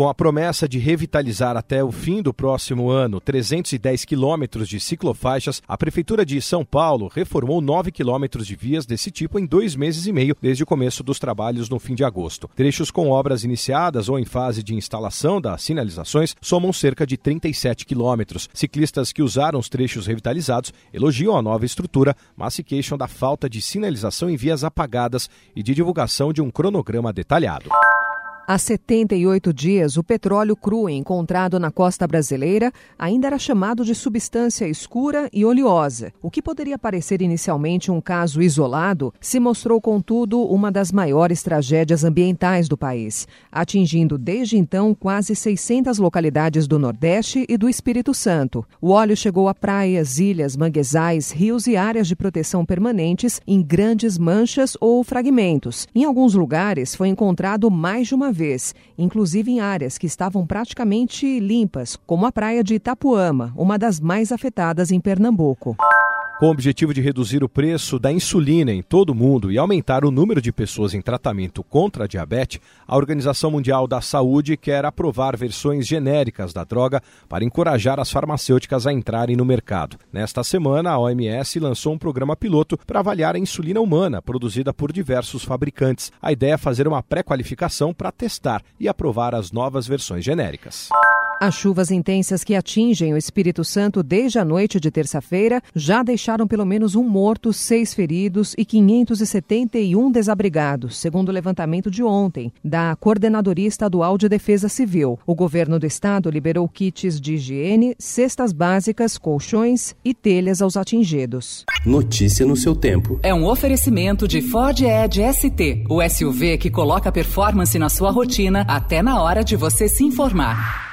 Com a promessa de revitalizar até o fim do próximo ano 310 quilômetros de ciclofaixas, a Prefeitura de São Paulo reformou 9 quilômetros de vias desse tipo em dois meses e meio, desde o começo dos trabalhos no fim de agosto. Trechos com obras iniciadas ou em fase de instalação das sinalizações somam cerca de 37 quilômetros. Ciclistas que usaram os trechos revitalizados elogiam a nova estrutura, mas se queixam da falta de sinalização em vias apagadas e de divulgação de um cronograma detalhado. Há 78 dias, o petróleo cru encontrado na costa brasileira ainda era chamado de substância escura e oleosa. O que poderia parecer inicialmente um caso isolado se mostrou, contudo, uma das maiores tragédias ambientais do país, atingindo desde então quase 600 localidades do Nordeste e do Espírito Santo. O óleo chegou a praias, ilhas, manguezais, rios e áreas de proteção permanentes em grandes manchas ou fragmentos. Em alguns lugares foi encontrado mais de uma vez vez, inclusive em áreas que estavam praticamente limpas, como a praia de Itapuama, uma das mais afetadas em Pernambuco. Com o objetivo de reduzir o preço da insulina em todo o mundo e aumentar o número de pessoas em tratamento contra a diabetes, a Organização Mundial da Saúde quer aprovar versões genéricas da droga para encorajar as farmacêuticas a entrarem no mercado. Nesta semana, a OMS lançou um programa piloto para avaliar a insulina humana produzida por diversos fabricantes. A ideia é fazer uma pré-qualificação para testar e aprovar as novas versões genéricas. As chuvas intensas que atingem o Espírito Santo desde a noite de terça-feira já deixaram pelo menos um morto, seis feridos e 571 desabrigados, segundo o levantamento de ontem da Coordenadoria Estadual de Defesa Civil. O governo do estado liberou kits de higiene, cestas básicas, colchões e telhas aos atingidos. Notícia no seu tempo. É um oferecimento de Ford Edge ST, o SUV que coloca performance na sua rotina até na hora de você se informar.